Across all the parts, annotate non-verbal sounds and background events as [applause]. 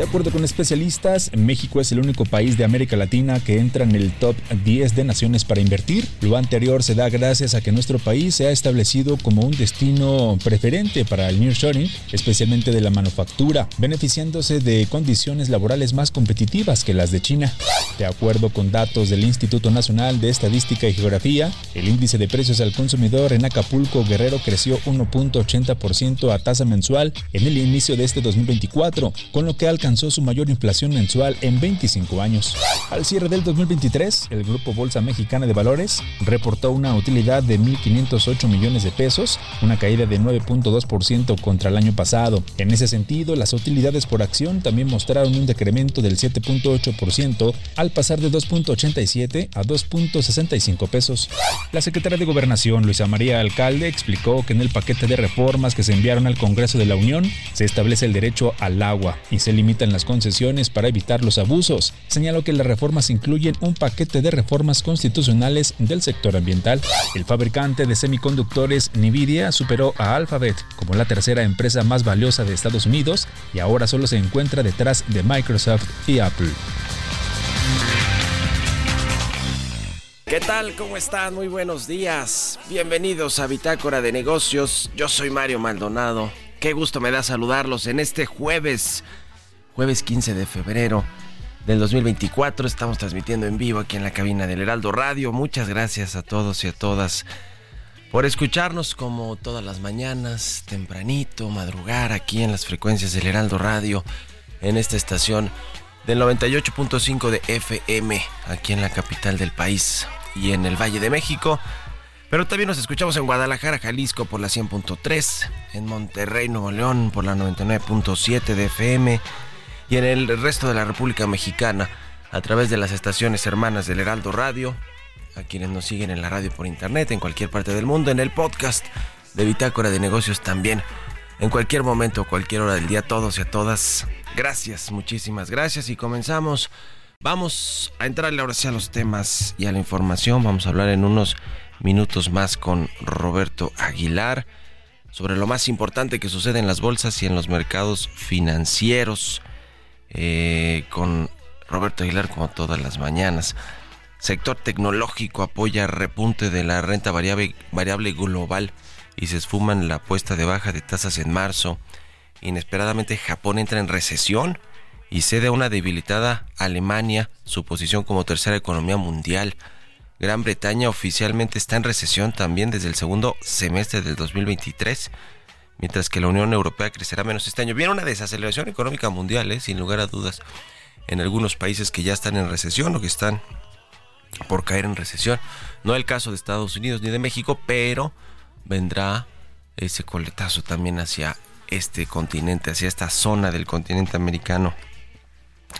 De acuerdo con especialistas, México es el único país de América Latina que entra en el top 10 de naciones para invertir. Lo anterior se da gracias a que nuestro país se ha establecido como un destino preferente para el nearshoring, especialmente de la manufactura, beneficiándose de condiciones laborales más competitivas que las de China. De acuerdo con datos del Instituto Nacional de Estadística y Geografía, el índice de precios al consumidor en Acapulco Guerrero creció 1.80% a tasa mensual en el inicio de este 2024, con lo que alcanzó su mayor inflación mensual en 25 años. Al cierre del 2023, el Grupo Bolsa Mexicana de Valores reportó una utilidad de 1.508 millones de pesos, una caída de 9.2% contra el año pasado. En ese sentido, las utilidades por acción también mostraron un decremento del 7.8% al pasar de 2.87 a 2.65 pesos. La secretaria de Gobernación, Luisa María Alcalde, explicó que en el paquete de reformas que se enviaron al Congreso de la Unión se establece el derecho al agua y se limita en las concesiones para evitar los abusos. Señaló que las reformas incluyen un paquete de reformas constitucionales del sector ambiental. El fabricante de semiconductores Nvidia superó a Alphabet como la tercera empresa más valiosa de Estados Unidos y ahora solo se encuentra detrás de Microsoft y Apple. ¿Qué tal? ¿Cómo están? Muy buenos días. Bienvenidos a Bitácora de Negocios. Yo soy Mario Maldonado. Qué gusto me da saludarlos en este jueves jueves 15 de febrero del 2024. Estamos transmitiendo en vivo aquí en la cabina del Heraldo Radio. Muchas gracias a todos y a todas por escucharnos como todas las mañanas, tempranito, madrugar aquí en las frecuencias del Heraldo Radio, en esta estación del 98.5 de FM, aquí en la capital del país y en el Valle de México. Pero también nos escuchamos en Guadalajara, Jalisco por la 100.3, en Monterrey, Nuevo León por la 99.7 de FM y en el resto de la República Mexicana a través de las estaciones hermanas del Heraldo Radio, a quienes nos siguen en la radio por internet, en cualquier parte del mundo, en el podcast de Bitácora de Negocios también, en cualquier momento, cualquier hora del día, todos y a todas. Gracias, muchísimas gracias y comenzamos. Vamos a entrarle ahora sí a los temas y a la información. Vamos a hablar en unos minutos más con Roberto Aguilar sobre lo más importante que sucede en las bolsas y en los mercados financieros. Eh, con Roberto Aguilar como todas las mañanas. Sector tecnológico apoya repunte de la renta variable, variable global y se esfuman la apuesta de baja de tasas en marzo. Inesperadamente Japón entra en recesión y cede a una debilitada Alemania su posición como tercera economía mundial. Gran Bretaña oficialmente está en recesión también desde el segundo semestre del 2023 mientras que la Unión Europea crecerá menos este año. Viene una desaceleración económica mundial, ¿eh? sin lugar a dudas, en algunos países que ya están en recesión o que están por caer en recesión. No el caso de Estados Unidos ni de México, pero vendrá ese coletazo también hacia este continente, hacia esta zona del continente americano.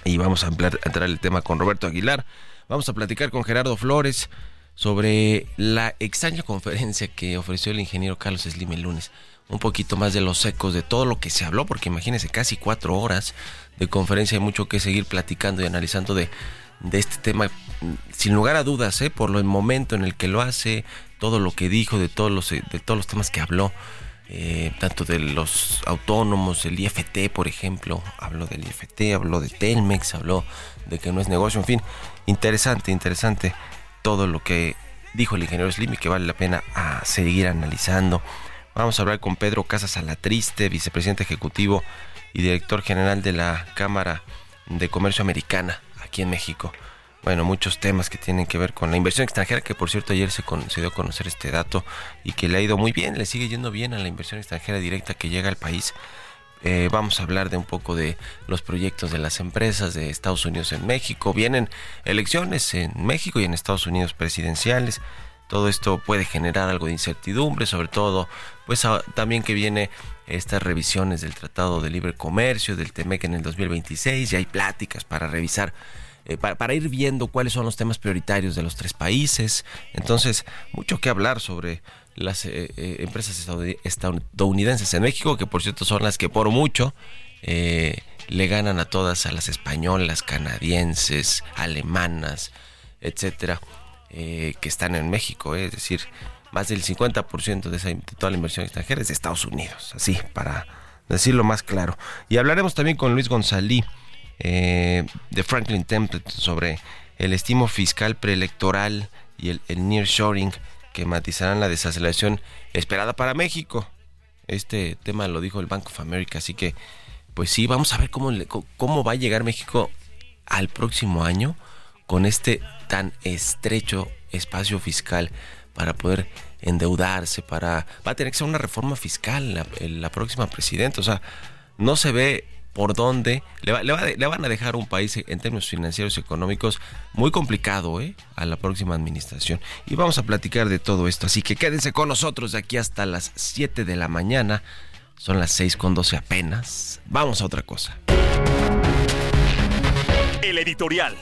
Y vamos a, entrar el tema con Roberto Aguilar. Vamos a platicar con Gerardo Flores sobre la extraña conferencia que ofreció el ingeniero Carlos Slim el lunes un poquito más de los ecos de todo lo que se habló, porque imagínense casi cuatro horas de conferencia, hay mucho que seguir platicando y analizando de, este tema, sin lugar a dudas, ¿eh? por el momento en el que lo hace, todo lo que dijo, de todos los, de todos los temas que habló, eh, tanto de los autónomos, el IFT, por ejemplo, habló del IFT, habló de Telmex, habló de que no es negocio, en fin, interesante, interesante todo lo que dijo el ingeniero Slim y que vale la pena a seguir analizando. Vamos a hablar con Pedro Casas Alatriste, vicepresidente ejecutivo y director general de la Cámara de Comercio Americana aquí en México. Bueno, muchos temas que tienen que ver con la inversión extranjera, que por cierto ayer se, dio a conocer este dato y que le ha ido muy bien, le sigue yendo bien a la inversión extranjera directa que llega al país. Eh, vamos a hablar de un poco de los proyectos de las empresas de Estados Unidos en México. Vienen elecciones en México y en Estados Unidos presidenciales. Todo esto puede generar algo de incertidumbre, sobre todo, pues también que viene estas revisiones del Tratado de Libre Comercio, del TEMEC en el 2026, y hay pláticas para revisar eh, para, ir viendo cuáles son los temas prioritarios de los tres países. Entonces, mucho que hablar sobre las eh, eh, empresas estadounidenses en México, que por cierto son las que por mucho le ganan a todas, a las españolas, canadienses, alemanas, etcétera, que están en México. es decir, más del 50% de, esa, de toda la inversión extranjera es de Estados Unidos, así, para decirlo más claro. Y hablaremos también con Luis González eh, de Franklin Templeton sobre el estimo fiscal preelectoral y el, el nearshoring que matizarán la desaceleración esperada para México. Este tema lo dijo el Bank of America, así que pues sí, vamos a ver cómo, cómo va a llegar México al próximo año con este tan estrecho espacio fiscal para poder endeudarse, para va a tener que ser una reforma fiscal la, próxima presidenta, o sea, no se ve por dónde le, van a dejar un país en términos financieros y económicos muy complicado ¿eh? a la próxima administración. Y vamos a platicar de todo esto, así que quédense con nosotros de aquí hasta las 7 de la mañana. Son las 6 con 12 apenas. Vamos a otra cosa. El editorial.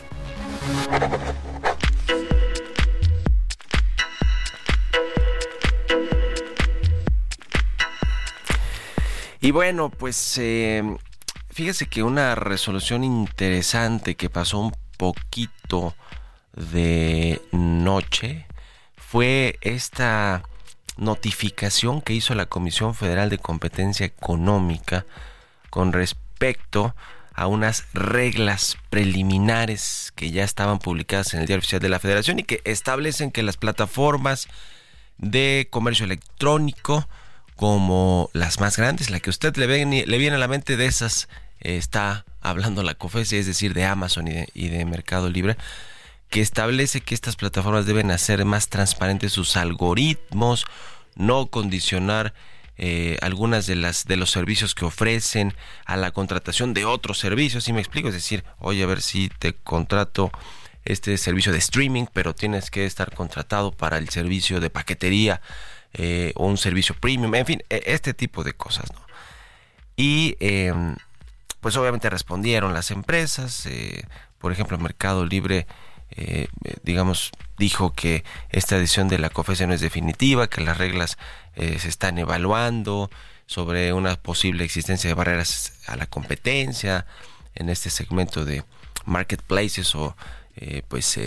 Y bueno, pues eh, fíjese que una resolución interesante que pasó un poquito de noche fue esta notificación que hizo la Comisión Federal de Competencia Económica con respecto a unas reglas preliminares que ya estaban publicadas en el Diario Oficial de la Federación y que establecen que las plataformas de comercio electrónico como las más grandes, la que usted le, le viene a la mente de esas está hablando la COFESE, es decir, de Amazon y de, Mercado Libre, que establece que estas plataformas deben hacer más transparentes sus algoritmos, no condicionar eh, algunas de las de los servicios que ofrecen a la contratación de otros servicios, si me explico, es decir, oye, a ver si te contrato este servicio de streaming, pero tienes que estar contratado para el servicio de paquetería eh, o un servicio premium, en fin, e, este tipo de cosas. Y em, pues obviamente respondieron las empresas, eh, por ejemplo Mercado Libre, eh, digamos, dijo que esta edición de la COFESE no es definitiva, que las reglas eh, se están evaluando sobre una posible existencia de barreras a la competencia en este segmento de marketplaces o pues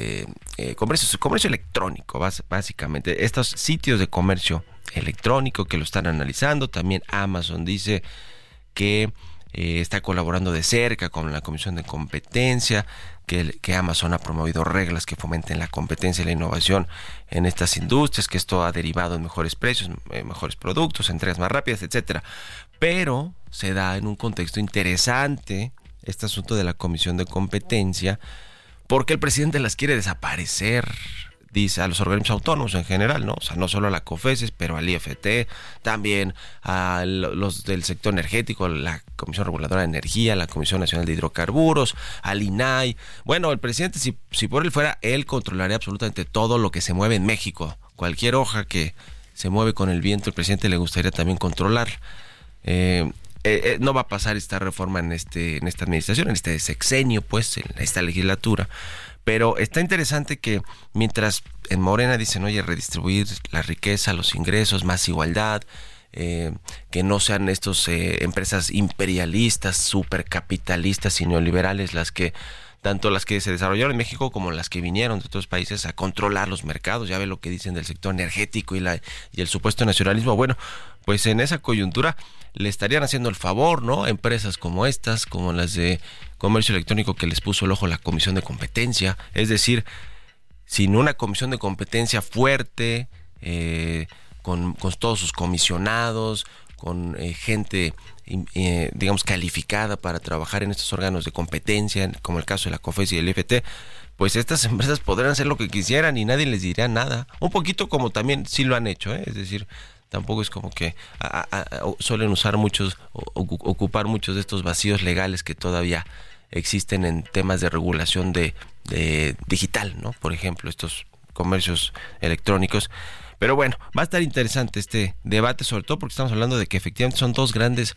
comercio, comercio electrónico básicamente. Estos sitios de comercio electrónico que lo están analizando también Amazon dice que eh, está colaborando de cerca con la Comisión de Competencia, que, Amazon ha promovido reglas que fomenten la competencia y la innovación en estas industrias, que esto ha derivado en mejores precios, eh, mejores productos, entregas más rápidas, etcétera. Pero se da en un contexto interesante este asunto de la Comisión de Competencia, porque el presidente las quiere desaparecer dice a los organismos autónomos en general, ¿no? O sea, no solo a la COFESES, pero al IFT, también a los del sector energético, la Comisión Reguladora de Energía, la Comisión Nacional de Hidrocarburos, al INAI. Bueno, el presidente, si, si por él fuera, él controlaría absolutamente todo lo que se mueve en México. Cualquier hoja que se mueve con el viento, el presidente le gustaría también controlar. Eh, eh, eh, no va a pasar esta reforma en este en esta administración, en este sexenio, pues, en esta legislatura. Pero está interesante que mientras en Morena dicen, oye, redistribuir la riqueza, los ingresos, más igualdad, eh, que no sean estas eh, empresas imperialistas, supercapitalistas y neoliberales las que tanto las que se desarrollaron en México como las que vinieron de otros países a controlar los mercados. Ya ve lo que dicen del sector energético y, la, y el supuesto nacionalismo. Bueno, pues en esa coyuntura le estarían haciendo el favor, ¿no? Empresas como estas, como las de comercio electrónico que les puso el ojo la Comisión de Competencia. Es decir, sin una Comisión de Competencia fuerte, eh, con, con todos sus comisionados, con eh, gente eh, digamos calificada para trabajar en estos órganos de competencia, como el caso de la COFES y el IFT, pues estas [laughs] empresas podrán hacer lo que quisieran y nadie les diría nada. Un poquito como también sí lo han hecho, ¿eh? es decir, tampoco es como que suelen usar muchos, ocupar muchos de estos vacíos legales que todavía existen en temas de regulación de, de digital, ¿no? Por ejemplo, estos comercios electrónicos. Pero bueno, va a estar interesante este debate, sobre todo porque estamos hablando de que efectivamente son dos grandes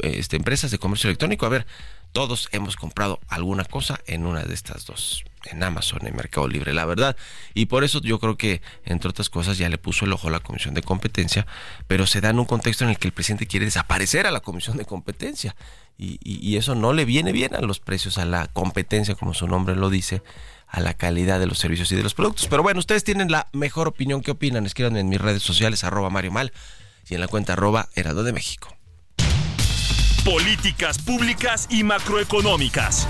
este, empresas de comercio electrónico. A ver, todos hemos comprado alguna cosa en una de estas dos, en Amazon, en Mercado Libre, la verdad. Y por eso yo creo que, entre otras cosas, ya le puso el ojo a la Comisión de Competencia, pero se da en un contexto en el que el presidente quiere desaparecer a la Comisión de Competencia. Y, y eso no le viene bien a los precios, a la competencia, como su nombre lo dice a la calidad de los servicios y de los productos. Pero bueno, ustedes tienen la mejor opinión. ¿Qué opinan? Escríbanme en mis redes sociales, arroba Mario Mal y en la cuenta arroba Herado de México. Políticas públicas y macroeconómicas.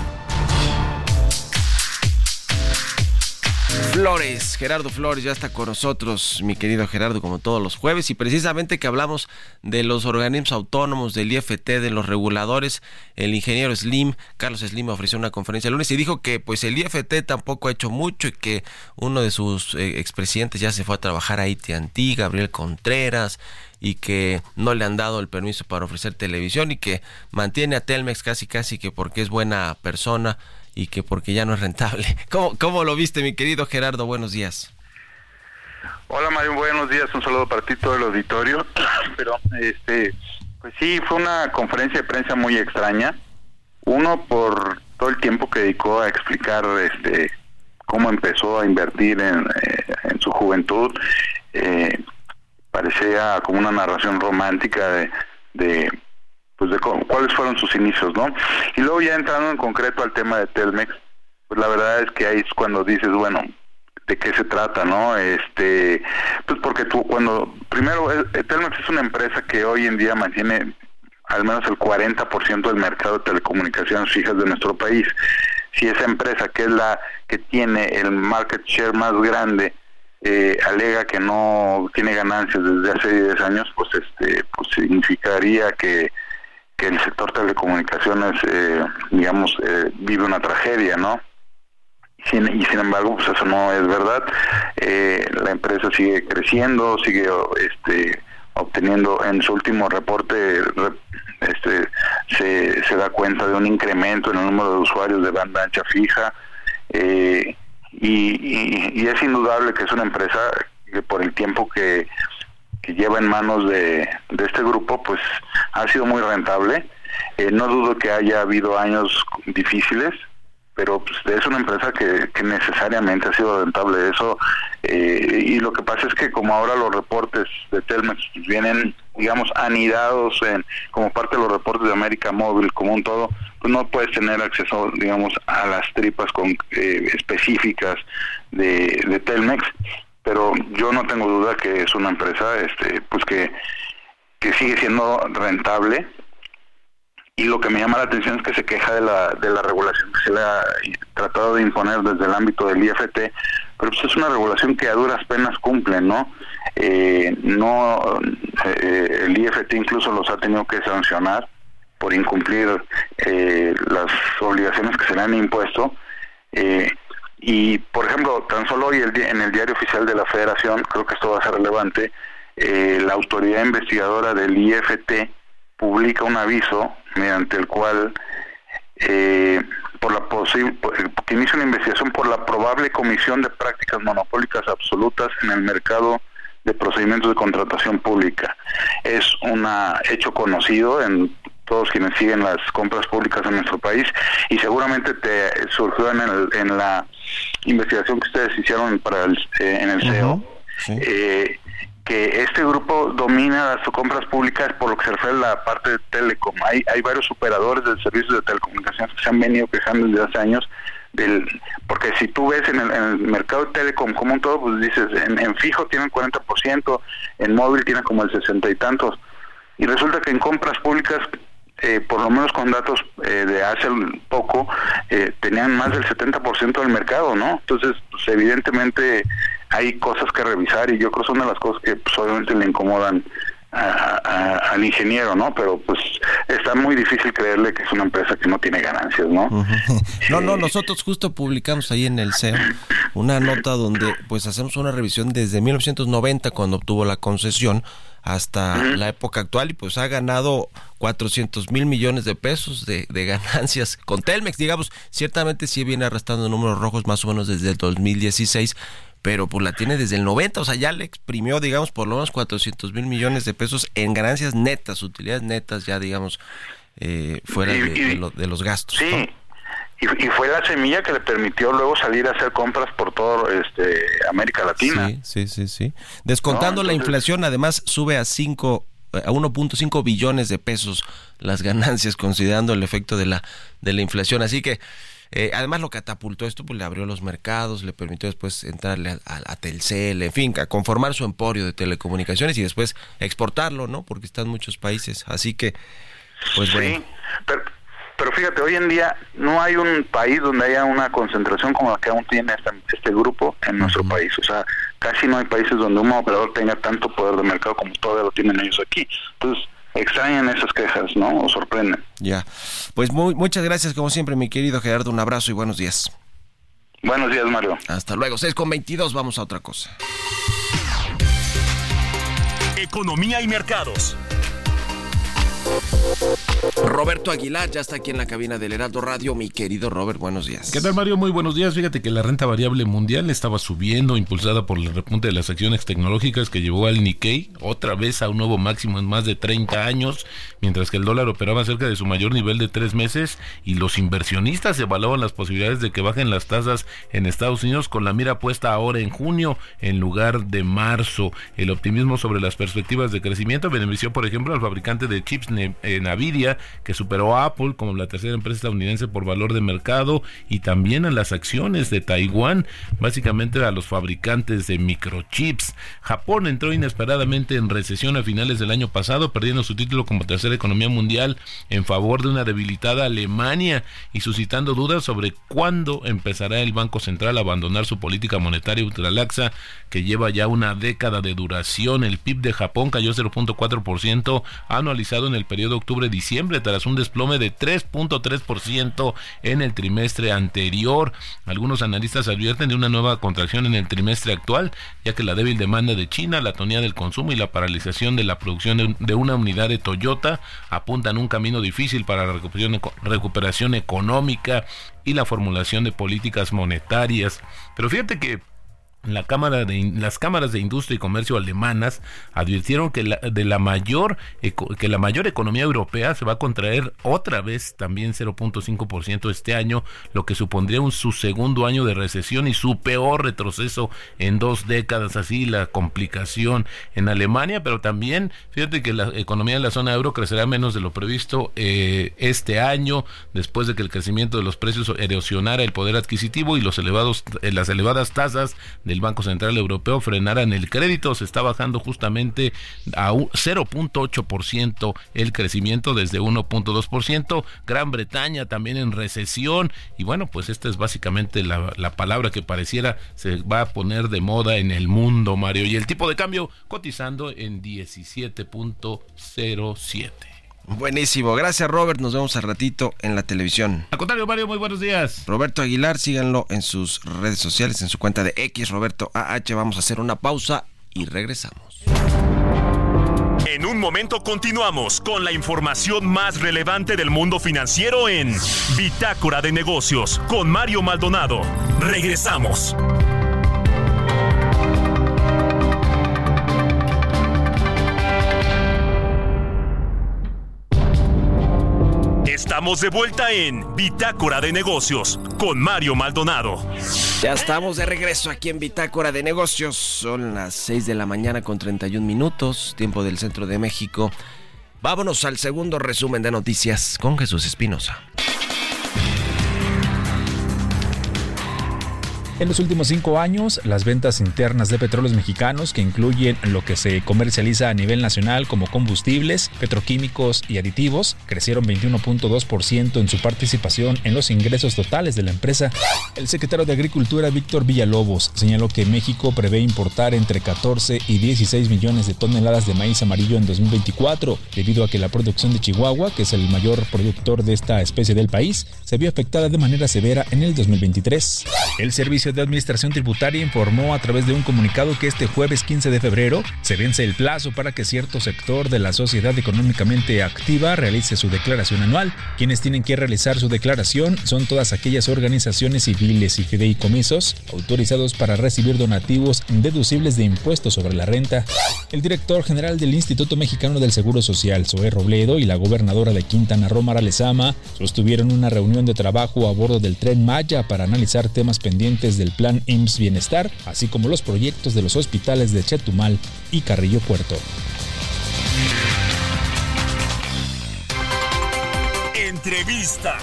Flores, Gerardo Flores ya está con nosotros, mi querido Gerardo, como todos los jueves, y precisamente que hablamos de los organismos autónomos, del IFT, de los reguladores, el ingeniero Slim, Carlos Slim ofreció una conferencia el lunes y dijo que pues el IFT tampoco ha hecho mucho y que uno de sus eh, expresidentes ya se fue a trabajar a AT&T, Gabriel Contreras, y que no le han dado el permiso para ofrecer televisión y que mantiene a Telmex casi casi que porque es buena persona y que porque ya no es rentable. [laughs] ¿Cómo, cómo lo viste, mi querido Gerardo? Buenos días. Hola Mario, buenos días, un saludo para ti todo el auditorio. [clears throat] Pero este, pues sí, fue una conferencia de prensa muy extraña. Uno por todo el tiempo que dedicó a explicar este cómo empezó a invertir en, eh, en su juventud. Eh, parecía como una narración romántica de, de pues de cuáles fueron sus inicios, ¿no? Y luego ya entrando en concreto al tema de Telmex, pues la verdad es que ahí es cuando dices, bueno, de qué se trata, ¿no? Este, pues porque tú cuando primero Telmex es una empresa que hoy en día mantiene al menos el 40% del mercado de telecomunicaciones fijas de nuestro país. Si esa empresa que es la que tiene el market share más grande eh, alega que no tiene ganancias desde hace 10 años, pues este pues significaría que que el sector telecomunicaciones, eh, digamos, eh, vive una tragedia, ¿no? Y sin embargo, pues eso no es verdad. Eh, la empresa sigue creciendo, sigue este, obteniendo en su último reporte este, se, se da cuenta de un incremento en el número de usuarios de banda ancha fija y, y, es indudable que es una empresa que por el tiempo que que lleva en manos de, este grupo, pues ha sido muy rentable. Eh, no dudo que haya habido años difíciles, pero pues, es una empresa que, necesariamente ha sido rentable. Eso eh, y lo que pasa es que como ahora los reportes de Telmex vienen, digamos, anidados en como parte de los reportes de América Móvil, como un todo, pues no puedes tener acceso, digamos, a las tripas con eh, específicas de, de Telmex pero yo no tengo duda que es una empresa este pues que, que sigue siendo rentable y lo que me llama la atención es que se queja de la, de la regulación que se le ha tratado de imponer desde el ámbito del IFT, pero pues es una regulación que a duras penas cumple, ¿no? Eh, no eh, el IFT incluso los ha tenido que sancionar por incumplir eh, las obligaciones que se le han impuesto. Y, por ejemplo, tan solo hoy en el diario oficial de la Federación, creo que esto va a ser relevante, eh, la autoridad investigadora del IFT publica un aviso mediante el cual eh, por la que inicia una investigación por la probable comisión de prácticas monopólicas absolutas en el mercado de procedimientos de contratación pública. Es un hecho conocido en todos quienes siguen las compras públicas en nuestro país y seguramente te surgió en, el, en la investigación que ustedes hicieron para el, eh, en el CEO eh, que este grupo domina las compras públicas por lo que se refiere a la parte de telecom. Hay, hay varios operadores de servicios de telecomunicaciones que se han venido quejando desde hace años del, porque si tú ves en el, mercado de telecom como un todo, pues dices, en, en fijo tienen 40%, en móvil tienen como el 60 y tantos. Y resulta que en compras públicas eh, por lo menos con datos eh, de hace poco, eh, tenían más del 70% del mercado, ¿no? Entonces, pues, evidentemente hay cosas que revisar y yo creo que son de las cosas que pues, obviamente le incomodan al ingeniero, ¿no? Pero pues está muy difícil creerle que es una empresa que no tiene ganancias, ¿no? [laughs] no, no, nosotros justo publicamos ahí en el CEO una nota donde pues hacemos una revisión desde 1990 cuando obtuvo la concesión hasta la época actual y pues ha ganado 400 mil millones de pesos de, de, ganancias con Telmex, digamos, ciertamente sí viene arrastrando números rojos más o menos desde el 2016, pero pues la tiene desde el 90, o sea, ya le exprimió, digamos, por lo menos 400 mil millones de pesos en ganancias netas, utilidades netas, ya digamos, eh, fuera de, los gastos. Sí. Y, fue la semilla que le permitió luego salir a hacer compras por todo este América Latina. Sí, sí, sí, sí. Descontando la inflación, además sube a 5 a 1.5 billones de pesos las ganancias [laughs] considerando el efecto de la de la inflación, así que eh, además lo catapultó esto, pues le abrió los mercados, le permitió después entrarle a, Telcel, en fin, a conformar su emporio de telecomunicaciones y después exportarlo, ¿no? Porque está en muchos países. Así que, pues sí, Pero, pero, fíjate, hoy en día no hay un país donde haya una concentración como la que aún tiene este, este grupo en nuestro país. O sea, casi no hay países donde un operador tenga tanto poder de mercado como todavía lo tienen ellos aquí. Entonces, extrañan esas quejas, ¿no? O sorprenden. Ya. Pues muy, muchas gracias, como siempre, mi querido Gerardo. Un abrazo y buenos días. Buenos días, Mario. Hasta luego. 6 con 22, vamos a otra cosa. Economía y mercados. Roberto Aguilar ya está aquí en la cabina del Heraldo Radio. Mi querido Robert, buenos días. ¿Qué tal, Mario? Muy buenos días. Fíjate que la renta variable mundial estaba subiendo, impulsada por el repunte de las acciones tecnológicas que llevó al Nikkei otra vez a un nuevo máximo en más de 30 años, mientras que el dólar operaba cerca de su mayor nivel de tres meses y los inversionistas evaluaban las posibilidades de que bajen las tasas en Estados Unidos con la mira puesta ahora en junio en lugar de marzo. El optimismo sobre las perspectivas de crecimiento benefició, por ejemplo, al fabricante de chips eh, Nvidia, que superó a Apple como la tercera empresa estadounidense por valor de mercado, y también a las acciones de Taiwán, básicamente a los fabricantes de microchips. Japón entró inesperadamente en recesión a finales del año pasado, perdiendo su título como tercera economía mundial en favor de una debilitada Alemania y suscitando dudas sobre cuándo empezará el Banco Central a abandonar su política monetaria ultralaxa que lleva ya una década de duración. El PIB de Japón cayó 0.4% anualizado en el periodo octubre-diciembre tras un desplome de 3.3% en el trimestre anterior. Algunos analistas advierten de una nueva contracción en el trimestre actual, ya que la débil demanda de China, la tonía del consumo y la paralización de la producción de una unidad de Toyota apuntan un camino difícil para la recuperación, recuperación económica y la formulación de políticas monetarias. Pero fíjate que la cámara de, las cámaras de industria y comercio alemanas advirtieron que la, de la mayor que la mayor economía europea se va a contraer otra vez también 0.5% este año, lo que supondría un su segundo año de recesión y su peor retroceso en dos décadas, así la complicación en Alemania, pero también fíjate que la economía de la zona euro crecerá menos de lo previsto eh, este año después de que el crecimiento de los precios erosionara el poder adquisitivo y los elevados eh, las elevadas tasas del Banco Central Europeo frenaran el crédito. Se está bajando justamente a 0.8% el crecimiento desde 1.2%. Gran Bretaña también en recesión. Y bueno, pues esta es básicamente la, la palabra que pareciera se va a poner de moda en el mundo, Mario. Y el tipo de cambio cotizando en 17.07. Buenísimo, gracias Robert, nos vemos al ratito en la televisión. Al contrario, Mario, muy buenos días. Roberto Aguilar, síganlo en sus redes sociales, en su cuenta de X, Roberto AH. Vamos a hacer una pausa y regresamos. En un momento continuamos con la información más relevante del mundo financiero en Bitácora de Negocios con Mario Maldonado. Regresamos. Estamos de vuelta en Bitácora de Negocios con Mario Maldonado. Ya estamos de regreso aquí en Bitácora de Negocios. Son las 6 de la mañana con 31 minutos, tiempo del centro de México. Vámonos al segundo resumen de noticias con Jesús Espinosa. En los últimos cinco años, las ventas internas de petróleos mexicanos, que incluyen lo que se comercializa a nivel nacional como combustibles, petroquímicos y aditivos, crecieron 21.2% en su participación en los ingresos totales de la empresa. El secretario de Agricultura, Víctor Villalobos, señaló que México prevé importar entre 14 y 16 millones de toneladas de maíz amarillo en 2024, debido a que la producción de Chihuahua, que es el mayor productor de esta especie del país, se vio afectada de manera severa en el 2023. El servicio de Administración Tributaria informó a través de un comunicado que este jueves 15 de febrero se vence el plazo para que cierto sector de la sociedad económicamente activa realice su declaración anual. Quienes tienen que realizar su declaración son todas aquellas organizaciones civiles y fideicomisos autorizados para recibir donativos deducibles de impuestos sobre la renta. El director general del Instituto Mexicano del Seguro Social, Zoé Robledo, y la gobernadora de Quintana Roo, Mara Lezama, sostuvieron una reunión de trabajo a bordo del tren Maya para analizar temas pendientes del Plan IMSS Bienestar, así como los proyectos de los hospitales de Chetumal y Carrillo Puerto. Entrevista.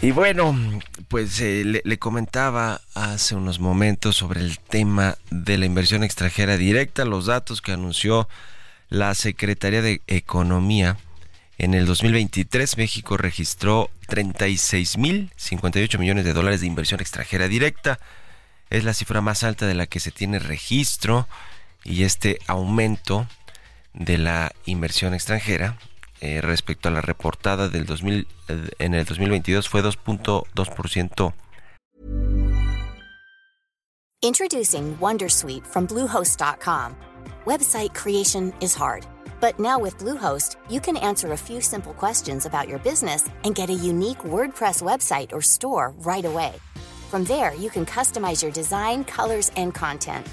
Y bueno, pues eh, le, comentaba hace unos momentos sobre el tema de la inversión extranjera directa, los datos que anunció la Secretaría de Economía. En el 2023 México registró 36.058 millones de dólares de inversión extranjera directa. Es la cifra más alta de la que se tiene registro y este aumento de la inversión extranjera eh, respecto a la reportada del 2000 eh, en el 2022 fue 2.2%. Introducing Wondersuite from Bluehost.com. Website creation is hard, but now with Bluehost, you can answer a few simple questions about your business and get a unique WordPress website or store right away. From there, you can customize your design, colors, and content.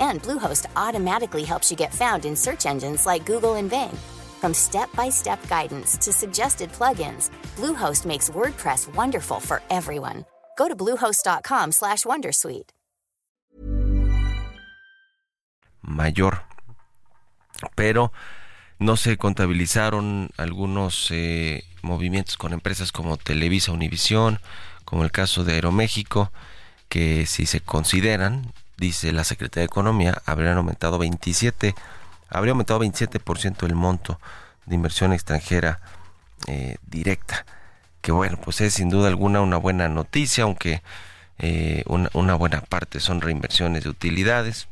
And Bluehost automatically helps you get found in search engines like Google and Bing. From step-by-step guidance to suggested plugins, Bluehost makes WordPress wonderful for everyone. Go to bluehost.com/wondersuite. Mayor, pero no se contabilizaron algunos eh, movimientos con empresas como Televisa, Univisión, como el caso de Aeroméxico, que si se consideran, dice la Secretaría de Economía, habrían aumentado 27 habría aumentado 27% el monto de inversión extranjera eh, directa. Que bueno, pues es sin duda alguna una buena noticia, aunque eh, una, buena parte son reinversiones de utilidades.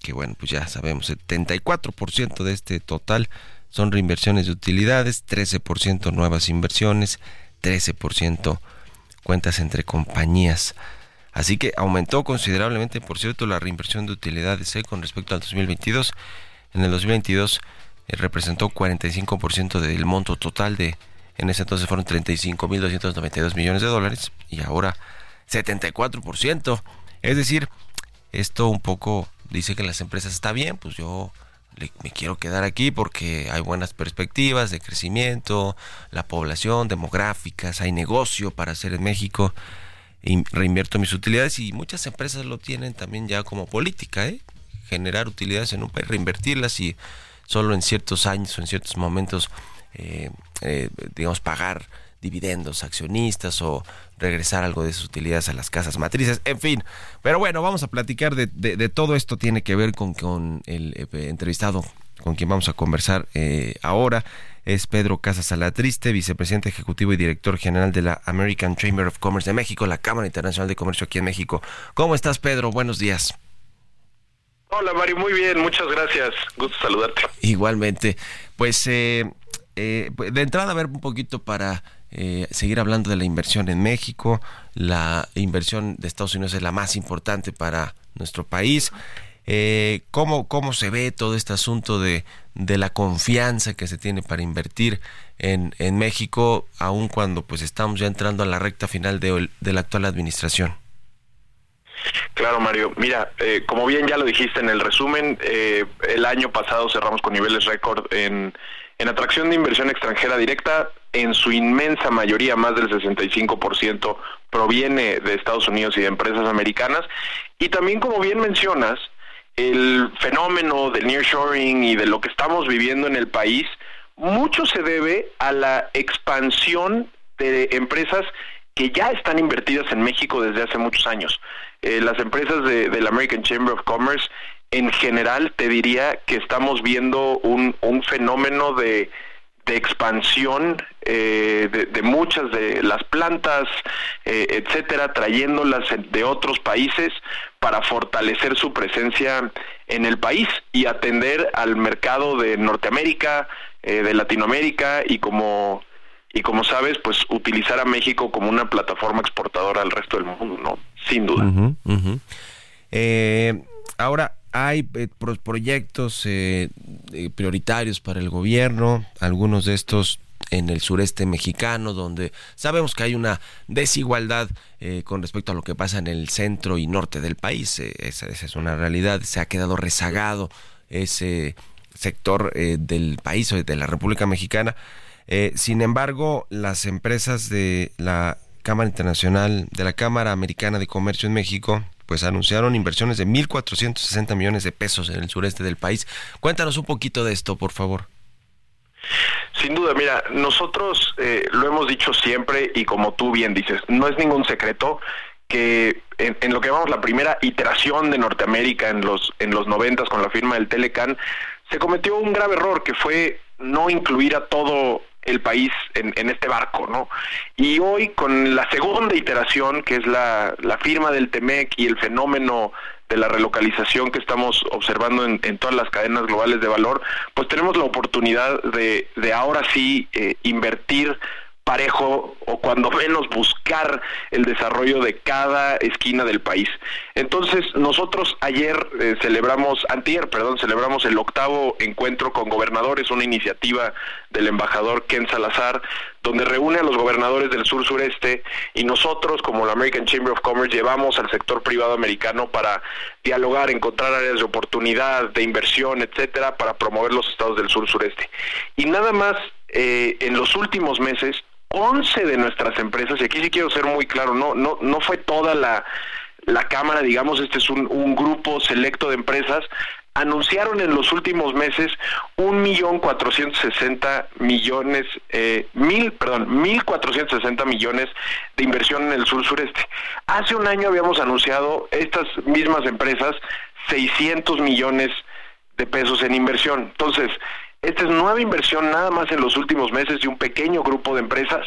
Que bueno, pues ya sabemos, 74% de este total son reinversiones de utilidades, 13% nuevas inversiones, 13% cuentas entre compañías. Así que aumentó considerablemente, por cierto, la reinversión de utilidades ¿eh? con respecto al 2022 en el 2022 eh, representó 45% del monto total de, en ese entonces fueron 35.292 millones de dólares y ahora 74%. Es decir, esto un poco dice que las empresas está bien, pues yo me quiero quedar aquí porque hay buenas perspectivas de crecimiento, la población, demográficas, hay negocio para hacer en México, y reinvierto mis utilidades y muchas empresas lo tienen también ya como política, ¿eh? Generar utilidades en un país, reinvertirlas y solo en ciertos años o en ciertos momentos, eh, eh, digamos, pagar dividendos accionistas o regresar algo de sus utilidades a las casas matrices, en fin. Pero bueno, vamos a platicar de, de, todo esto, tiene que ver con, el eh, entrevistado con quien vamos a conversar ahora. Es Pedro Casas Alatriste, vicepresidente ejecutivo y director general de la American Chamber of Commerce de México, la Cámara Internacional de Comercio aquí en México. ¿Cómo estás, Pedro? Buenos días. Hola Mario, muy bien, muchas gracias. Gusto saludarte. Igualmente. Pues eh, eh, pues, de entrada a ver un poquito para eh, seguir hablando de la inversión en México. La inversión de Estados Unidos es la más importante para nuestro país. ¿cómo, ¿Cómo se ve todo este asunto de, de la confianza que se tiene para invertir en, en México, aun cuando pues estamos ya entrando a la recta final de, de la actual administración? Claro, Mario. Mira, eh, como bien ya lo dijiste en el resumen, eh, el año pasado cerramos con niveles récord en, en atracción de inversión extranjera directa. en su inmensa mayoría, más del 65%, proviene de Estados Unidos y de empresas americanas. Y también, como bien mencionas, el fenómeno del nearshoring y de lo que estamos viviendo en el país, mucho se debe a la expansión de empresas que ya están invertidas en México desde hace muchos años. Eh, las empresas de, del American Chamber of Commerce, en general, te diría que estamos viendo un, un fenómeno de, de expansión eh, de, muchas de las plantas, eh, etcétera, trayéndolas de otros países para fortalecer su presencia en el país y atender al mercado de Norteamérica, de Latinoamérica y como y como sabes, pues utilizar a México como una plataforma exportadora al resto del mundo, ¿no? Sin duda. Eh, ahora, hay eh, proyectos eh, prioritarios para el gobierno, algunos de estos en el sureste mexicano, donde sabemos que hay una desigualdad con respecto a lo que pasa en el centro y norte del país. esa, es una realidad. Se ha quedado rezagado ese sector del país o de la República Mexicana. Eh, sin embargo, las empresas de la Cámara Internacional, de la Cámara Americana de Comercio en México, pues anunciaron inversiones de 1.460 millones de pesos en el sureste del país. Cuéntanos un poquito de esto, por favor. Sin duda, mira, nosotros eh, lo hemos dicho siempre y como tú bien dices, no es ningún secreto que en, lo que llamamos la primera iteración de Norteamérica en los en los noventas con la firma del Telecan, se cometió un grave error que fue no incluir a todo el país en, este barco, ¿no? Y hoy con la segunda iteración, que es la, firma del TEMEC y el fenómeno de la relocalización que estamos observando en, todas las cadenas globales de valor, pues tenemos la oportunidad de, de ahora sí eh, invertir parejo o cuando menos buscar el desarrollo de cada esquina del país. Entonces, nosotros ayer eh, celebramos, antier, perdón, celebramos el octavo encuentro con gobernadores, una iniciativa del embajador Ken Salazar, donde reúne a los gobernadores del sur sureste y nosotros, como la American Chamber of Commerce, llevamos al sector privado americano para dialogar, encontrar áreas de oportunidad, de inversión, etcétera, para promover los estados del sur sureste. Y nada más eh, en los últimos meses 11 de nuestras empresas, y aquí sí quiero ser muy claro, no, no, no fue toda la, la Cámara, digamos, este es un, un grupo selecto de empresas, anunciaron en los últimos meses un millón cuatrocientos sesenta millones, eh, mil, perdón, mil cuatrocientos sesenta millones de inversión en el sur sureste. Hace un año habíamos anunciado estas mismas empresas 600 millones de pesos en inversión. Entonces, esta es nueva inversión nada más en los últimos meses de un pequeño grupo de empresas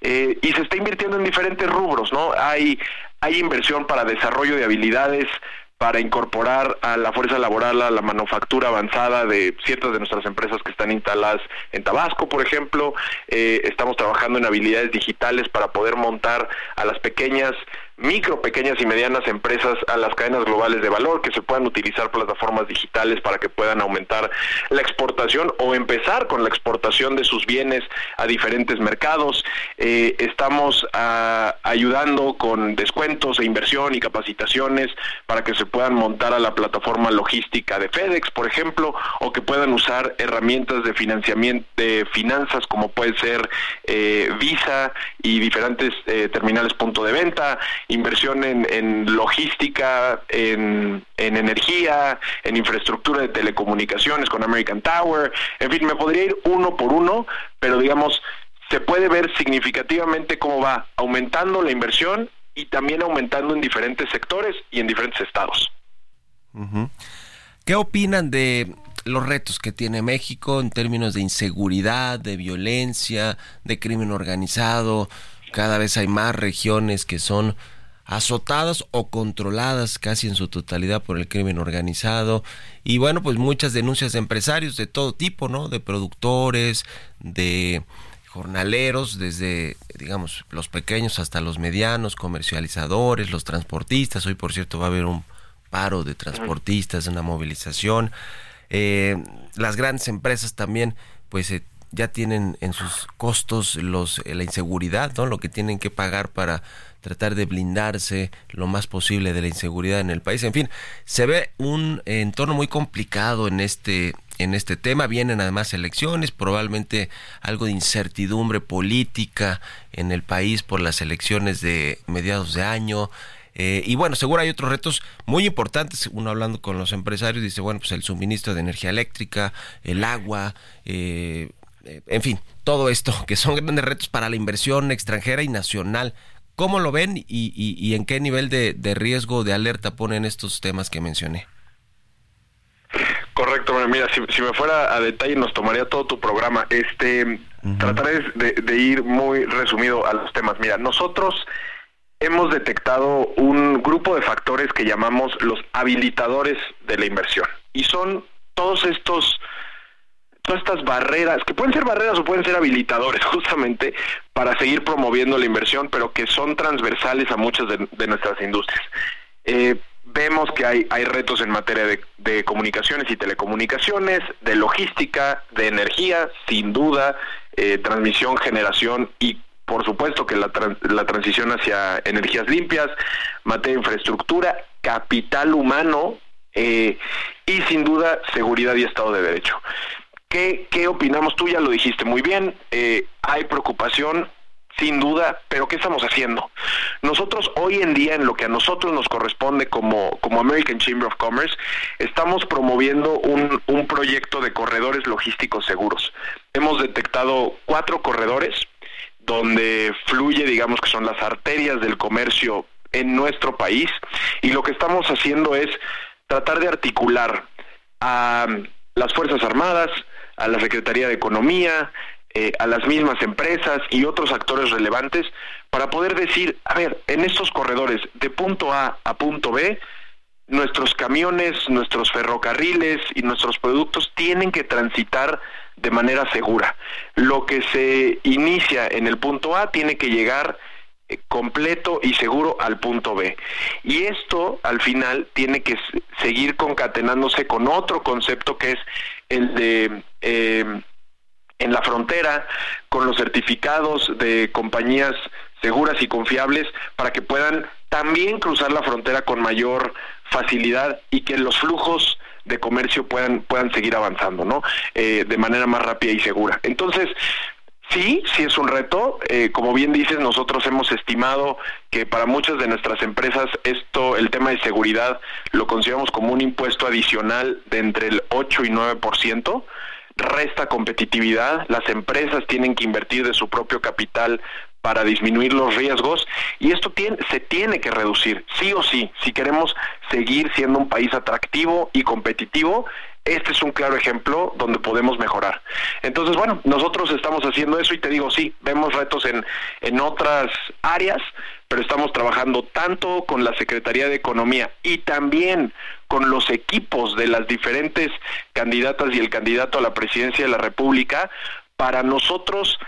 eh, y se está invirtiendo en diferentes rubros, ¿no? Hay, hay inversión para desarrollo de habilidades, para incorporar a la fuerza laboral a la manufactura avanzada de ciertas de nuestras empresas que están instaladas en Tabasco, por ejemplo. Eh, estamos trabajando en habilidades digitales para poder montar a las pequeñas micro, pequeñas y medianas empresas a las cadenas globales de valor, que se puedan utilizar plataformas digitales para que puedan aumentar la exportación o empezar con la exportación de sus bienes a diferentes mercados. Eh, estamos ah, ayudando con descuentos e inversión y capacitaciones para que se puedan montar a la plataforma logística de FedEx, por ejemplo, o que puedan usar herramientas de financiamiento, de finanzas como puede ser eh, Visa y diferentes eh, terminales punto de venta inversión en, logística, en, energía, en infraestructura de telecomunicaciones con American Tower, en fin, me podría ir uno por uno, pero digamos, se puede ver significativamente cómo va aumentando la inversión y también aumentando en diferentes sectores y en diferentes estados. ¿Qué opinan de los retos que tiene México en términos de inseguridad, de violencia, de crimen organizado? Cada vez hay más regiones que son azotadas o controladas casi en su totalidad por el crimen organizado. Y bueno pues muchas denuncias de empresarios de todo tipo no de productores de jornaleros desde digamos los pequeños hasta los medianos comercializadores los transportistas. Hoy por cierto va a haber un paro de transportistas una movilización. Eh, las grandes empresas también pues eh, ya tienen en sus costos los la inseguridad no lo que tienen que pagar para tratar de blindarse lo más posible de la inseguridad en el país. En fin, se ve un entorno muy complicado en este en este tema. Vienen además elecciones, probablemente algo de incertidumbre política en el país por las elecciones de mediados de año. Eh, y bueno, seguro hay otros retos muy importantes. Uno hablando con los empresarios dice, bueno, pues el suministro de energía eléctrica, el agua, eh, eh, en fin, todo esto, que son grandes retos para la inversión extranjera y nacional. ¿Cómo lo ven y, en qué nivel de, riesgo, de alerta ponen estos temas que mencioné? Correcto, mira, si, me fuera a detalle nos tomaría todo tu programa. Este, trataré de, ir muy resumido a los temas. Mira, nosotros hemos detectado un grupo de factores que llamamos los habilitadores de la inversión y son todos estos todas estas barreras, que pueden ser barreras o pueden ser habilitadores [laughs] justamente para seguir promoviendo la inversión, pero que son transversales a muchas de, nuestras industrias. Eh, vemos que hay, hay retos en materia de, comunicaciones y telecomunicaciones, de logística, de energía, sin duda, eh, transmisión, generación y por supuesto que la, la transición hacia energías limpias, materia de infraestructura, capital humano eh, y sin duda seguridad y Estado de Derecho. ¿Qué, qué opinamos? Tú ya lo dijiste muy bien, eh, hay preocupación, sin duda, pero ¿qué estamos haciendo? Nosotros hoy en día, en lo que a nosotros nos corresponde como, como American Chamber of Commerce, estamos promoviendo un, un proyecto de corredores logísticos seguros. Hemos detectado cuatro corredores donde fluye, digamos que son las arterias del comercio en nuestro país, y lo que estamos haciendo es tratar de articular a las Fuerzas Armadas, a la Secretaría de Economía, eh, a las mismas empresas y otros actores relevantes para poder decir, a ver, en estos corredores de punto A a punto B, nuestros camiones, nuestros ferrocarriles y nuestros productos tienen que transitar de manera segura. Lo que se inicia en el punto A tiene que llegar eh, completo y seguro al punto B. Y esto al final tiene que seguir concatenándose con otro concepto que es el de em, en la frontera, con los certificados de compañías seguras y confiables para que puedan también cruzar la frontera con mayor facilidad y que los flujos de comercio puedan puedan seguir avanzando, ¿no? Eh, de manera más rápida y segura. Entonces, Sí, sí es un reto. Eh, como bien dices, nosotros hemos estimado que para muchas de nuestras empresas esto, el tema de seguridad, lo consideramos como un impuesto adicional de entre el 8 y 9%. Resta competitividad, las empresas tienen que invertir de su propio capital para disminuir los riesgos y esto tiene, se tiene que reducir, sí o sí, si queremos seguir siendo un país atractivo y competitivo este es un claro ejemplo donde podemos mejorar. Entonces, bueno, nosotros estamos haciendo eso y te digo, sí, vemos retos en, en otras áreas, pero estamos trabajando tanto con la Secretaría de Economía y también con los equipos de las diferentes candidatas y el candidato a la presidencia de la República para nosotros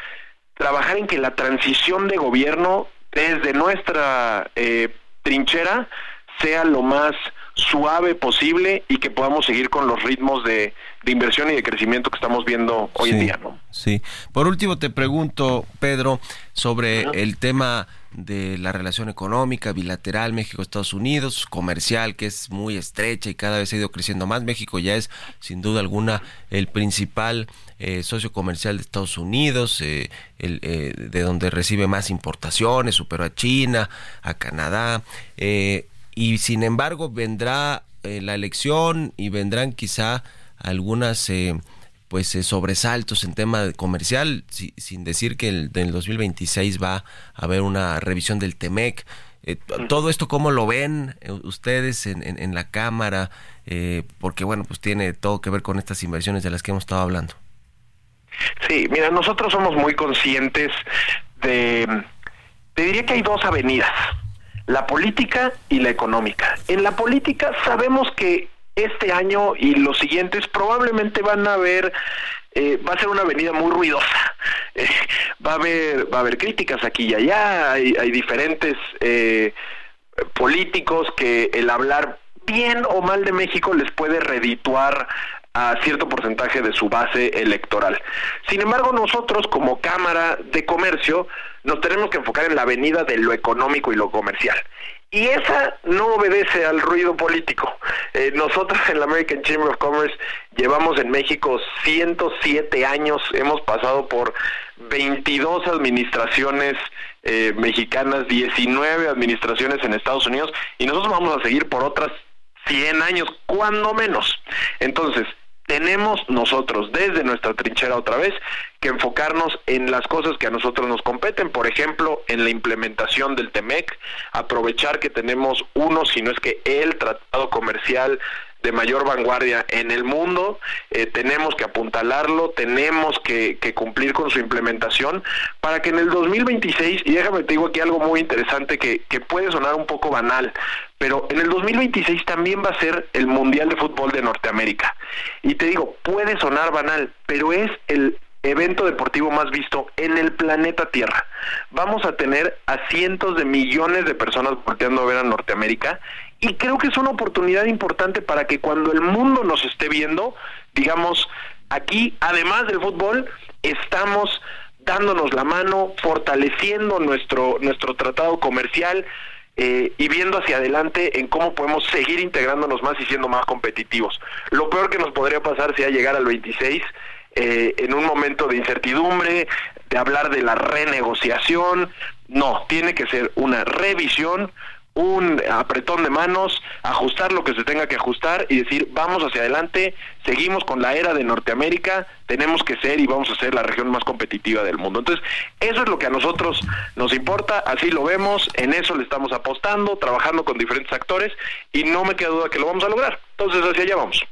trabajar en que la transición de gobierno desde nuestra eh, trinchera sea lo más suave posible y que podamos seguir con los ritmos de, inversión y de crecimiento que estamos viendo hoy en día. ¿no? Sí. Por último, te pregunto, Pedro, sobre el tema de la relación económica bilateral México-Estados Unidos, comercial, que es muy estrecha y cada vez ha ido creciendo más. México ya es, sin duda alguna, el principal eh, socio comercial de Estados Unidos, eh, el, eh, de donde recibe más importaciones, superó a China, a Canadá. Eh, y sin embargo vendrá eh, la elección y vendrán quizá algunas eh, pues eh, sobresaltos en tema comercial sin decir que el, del 2026 va a haber una revisión del Temec todo esto cómo lo ven ustedes en, en, la cámara porque bueno pues tiene todo que ver con estas inversiones de las que hemos estado hablando. Sí mira nosotros somos muy conscientes de te diría que hay dos avenidas la política y la económica. En la política sabemos que este año y los siguientes probablemente van a haber eh, va a ser una avenida muy ruidosa. [laughs] Eh, va a haber va a haber críticas aquí y allá. Hay, hay diferentes eh, políticos que el hablar bien o mal de México les puede redituar a cierto porcentaje de su base electoral. Sin embargo, nosotros como Cámara de Comercio nos tenemos que enfocar en la avenida de lo económico y lo comercial. Y esa no obedece al ruido político. Eh, nosotros en la American Chamber of Commerce llevamos en México 107 años, hemos pasado por 22 administraciones eh, mexicanas, 19 administraciones en Estados Unidos y nosotros vamos a seguir por otras 100 años, cuando menos. Entonces, tenemos nosotros desde nuestra trinchera otra vez que enfocarnos en las cosas que a nosotros nos competen, por ejemplo, en la implementación del TEMEC, aprovechar que tenemos uno, si no es que el tratado comercial de mayor vanguardia en el mundo, eh, tenemos que apuntalarlo, tenemos que, cumplir con su implementación para que en el 2026, y déjame te digo aquí algo muy interesante que, que puede sonar un poco banal, pero en el 2026 también va a ser el Mundial de Fútbol de Norteamérica. Y te digo, puede sonar banal, pero es el evento deportivo más visto en el planeta Tierra. Vamos a tener a cientos de millones de personas volteando a ver a Norteamérica y creo que es una oportunidad importante para que cuando el mundo nos esté viendo, digamos, aquí, además del fútbol, estamos dándonos la mano, fortaleciendo nuestro, nuestro tratado comercial, eh, y viendo hacia adelante en cómo podemos seguir integrándonos más y siendo más competitivos. Lo peor que nos podría pasar sería llegar al 26 eh, en un momento de incertidumbre, de hablar de la renegociación. No, tiene que ser una revisión, un apretón de manos, ajustar lo que se tenga que ajustar y decir, vamos hacia adelante, seguimos con la era de Norteamérica, tenemos que ser y vamos a ser la región más competitiva del mundo. Entonces, eso es lo que a nosotros nos importa, así lo vemos, en eso le estamos apostando, trabajando con diferentes actores y no me queda duda que lo vamos a lograr. Entonces, hacia allá vamos.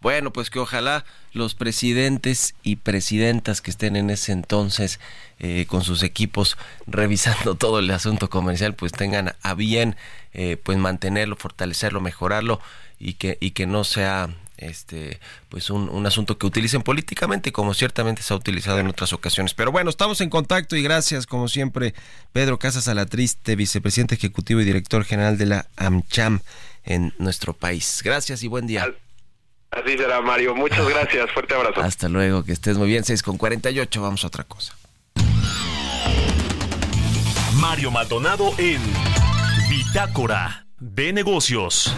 Bueno, pues que ojalá los presidentes y presidentas que estén en ese entonces eh, con sus equipos [laughs] revisando todo el asunto comercial, pues tengan a bien eh, pues mantenerlo, fortalecerlo, mejorarlo y que, y que no sea este pues un, un, asunto que utilicen políticamente como ciertamente se ha utilizado en otras ocasiones. Pero bueno, estamos en contacto y gracias como siempre Pedro Casas Alatriste, vicepresidente ejecutivo y director general de la AmCham en nuestro país. Gracias y buen día. Así será, Mario. Muchas [laughs] gracias. Fuerte abrazo. Hasta luego, que estés muy bien. 6 con 48, vamos a otra cosa. Mario Maldonado en Bitácora de Negocios.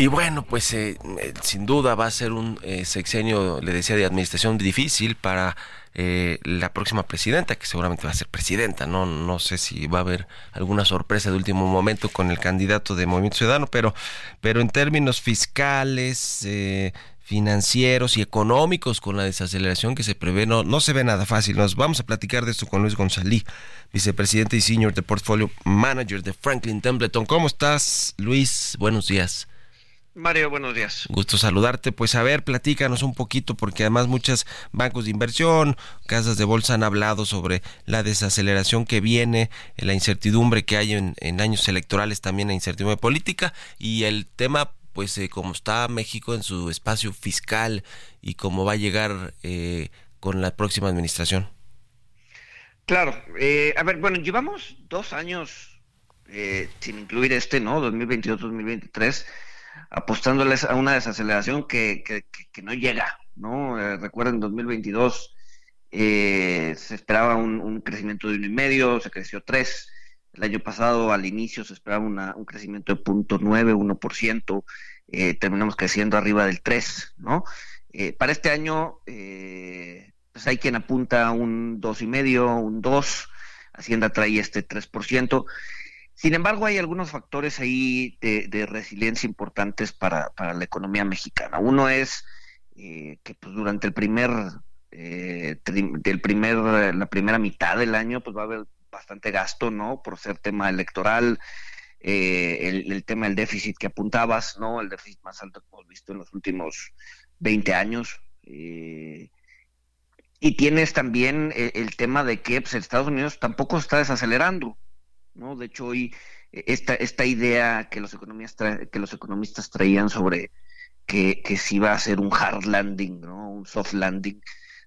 Y bueno, pues eh, eh, sin duda va a ser un eh, sexenio, le decía, de administración difícil para eh, la próxima presidenta, que seguramente va a ser presidenta, no, no sé si va a haber alguna sorpresa de último momento con el candidato de Movimiento Ciudadano, pero, pero en términos fiscales, eh, financieros y económicos con la desaceleración que se prevé, no, no se ve nada fácil. Nos vamos a platicar de esto con Luis González, vicepresidente y senior de Portfolio Manager de Franklin Templeton. ¿Cómo estás, Luis? Buenos días. Mario, buenos días. Gusto saludarte. Pues a ver, platícanos un poquito, porque además muchos bancos de inversión, casas de bolsa han hablado sobre la desaceleración que viene, la incertidumbre que hay en, años electorales, también la incertidumbre política y el tema, pues eh, como está México en su espacio fiscal y cómo va a llegar eh, con la próxima administración. Claro, eh, a ver, bueno, llevamos dos años, sin incluir este, ¿no? 2022-2023 apostándoles a una desaceleración que, que, no llega, ¿no? Eh, recuerden, en 2022 eh, se esperaba un, crecimiento de uno y medio, se creció tres. El año pasado, al inicio, se esperaba un crecimiento de 0.9, 1%, eh, terminamos creciendo arriba del 3, ¿no? Eh, para este año, pues hay quien apunta un dos y medio, un 2, Hacienda trae este 3%. Sin embargo, hay algunos factores ahí de, resiliencia importantes para, la economía mexicana. Uno es eh, que pues, durante el primer, eh, del primer, la primera mitad del año, pues va a haber bastante gasto, ¿no? Por ser tema electoral, eh, el, tema del déficit que apuntabas, ¿no? El déficit más alto que hemos visto en los últimos 20 años. y tienes también el, tema de que pues, Estados Unidos tampoco está desacelerando. ¿No? De hecho, hoy eh, esta, esta idea que los, economistas que los economistas traían sobre que, que si iba a ser un hard landing, ¿no? Un soft landing,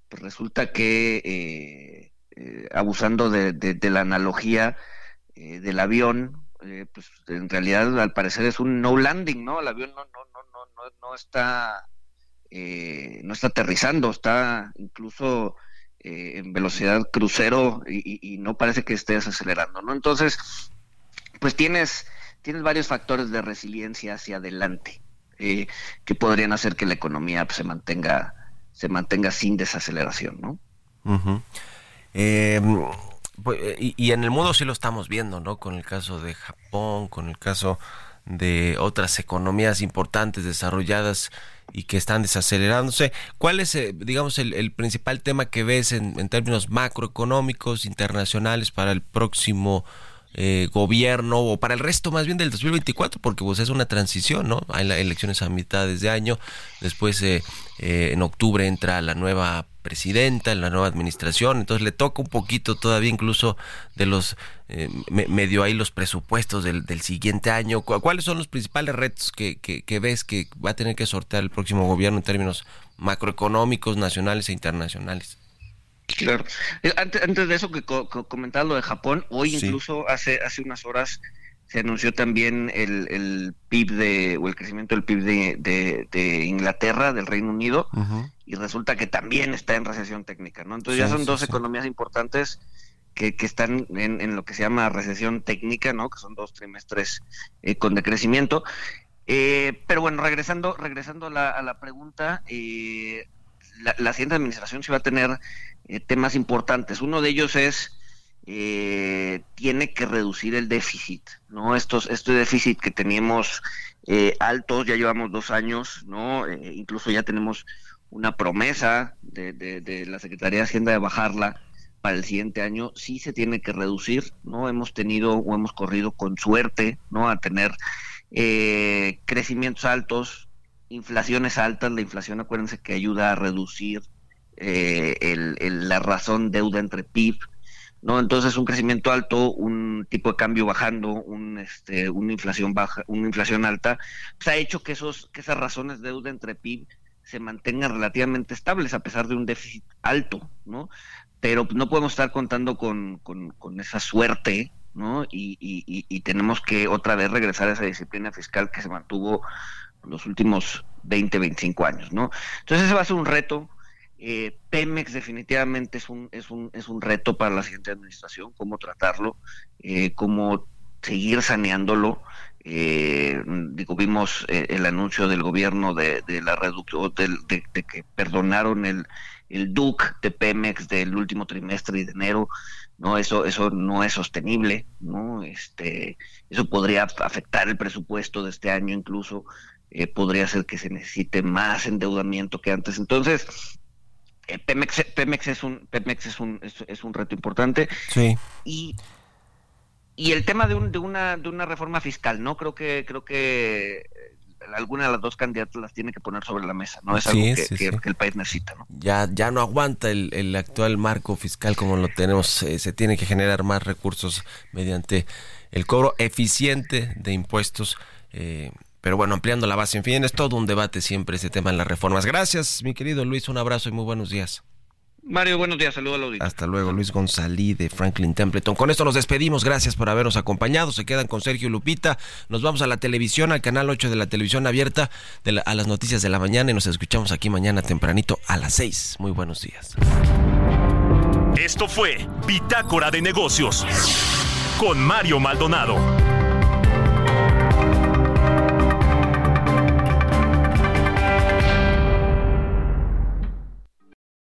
pues resulta que, eh, eh, abusando de, la analogía del avión, pues en realidad al parecer es un no landing, ¿no? El avión no, no, no, no, no, está, eh, no está aterrizando, está incluso eh, en velocidad crucero y, no parece que esté desacelerando, ¿no? Entonces, pues tienes, tienes varios factores de resiliencia hacia adelante que podrían hacer que la economía pues, se mantenga, se mantenga sin desaceleración, ¿no? Pues, eh, y, en el mundo sí lo estamos viendo, ¿no? Con el caso de Japón, con el caso de otras economías importantes desarrolladas y que están desacelerándose. ¿Cuál es, eh, digamos, el, principal tema que ves en, términos macroeconómicos internacionales para el próximo eh, gobierno o para el resto más bien del 2024? Porque pues es una transición, ¿no? Hay elecciones a mitad de año, después en octubre entra la nueva presidenta, en la nueva administración, entonces le toca un poquito todavía incluso de los, eh, medio ahí los presupuestos del, del, siguiente año. ¿Cuáles son los principales retos que, que, ves que va a tener que sortear el próximo gobierno en términos macroeconómicos, nacionales e internacionales? Claro. Eh, antes, antes de eso que comentaba lo de Japón, hoy incluso hace, hace unas horas se anunció también el, el PIB de, o el crecimiento del PIB de, de, Inglaterra, del Reino Unido, y resulta que también está en recesión técnica, ¿no? Entonces ya son dos economías importantes que, que están en, en, lo que se llama recesión técnica, ¿no? Que son dos trimestres eh, con decrecimiento. Eh, pero bueno, regresando, regresando a la, a la pregunta, eh, la, la, siguiente administración sí va a tener temas importantes. Uno de ellos es eh, tiene que reducir el déficit, ¿no? Estos, este déficit que teníamos eh, altos, ya llevamos dos años, ¿no? Eh, incluso ya tenemos una promesa de, la Secretaría de Hacienda de bajarla para el siguiente año, sí se tiene que reducir, ¿no? Hemos tenido o hemos corrido con suerte, ¿no? A tener eh, crecimientos altos, inflaciones altas, la inflación acuérdense que ayuda a reducir el, la razón deuda entre PIB, ¿no? Entonces un crecimiento alto, un tipo de cambio bajando, un, este, una inflación baja, una inflación alta, pues ha hecho que esos, que esas razones de deuda entre PIB se mantengan relativamente estables a pesar de un déficit alto, ¿no? Pero no podemos estar contando con, con, esa suerte, ¿no? Y, y, y, tenemos que otra vez regresar a esa disciplina fiscal que se mantuvo los últimos 20, 25 años, ¿no? Entonces ese va a ser un reto, eh, Pemex definitivamente es un, es, un, es un reto para la siguiente administración, cómo tratarlo, eh, cómo seguir saneándolo. Eh, digo, vimos eh, el anuncio del gobierno de, la reducción, de, que perdonaron el, el DUC de Pemex del último trimestre de enero, no eso eso no es sostenible, no este eso podría afectar el presupuesto de este año incluso podría ser que se necesite más endeudamiento que antes. Entonces, eh, Pemex, Pemex, es un Pemex es un es, un reto importante. Sí. Y y el tema de, un, de una de una reforma fiscal no creo que creo que eh, alguna de las dos candidatas las tiene que poner sobre la mesa no es algo que, el país necesita ¿no? ya ya no aguanta el, el actual marco fiscal como lo tenemos eh, se tiene que generar más recursos mediante el cobro eficiente de impuestos eh, pero bueno, ampliando la base, en fin, es todo un debate siempre ese tema en las reformas. Gracias, mi querido Luis, un abrazo y muy buenos días. Mario, buenos días, saludos a audiencia. Hasta luego, Luis González de Franklin Templeton. Con esto nos despedimos, gracias por habernos acompañado. Se quedan con Sergio Lupita. Nos vamos a la televisión, al canal 8 de la televisión abierta, a las noticias de la mañana y nos escuchamos aquí mañana tempranito a las 6. Muy buenos días. Esto fue Bitácora de Negocios con Mario Maldonado.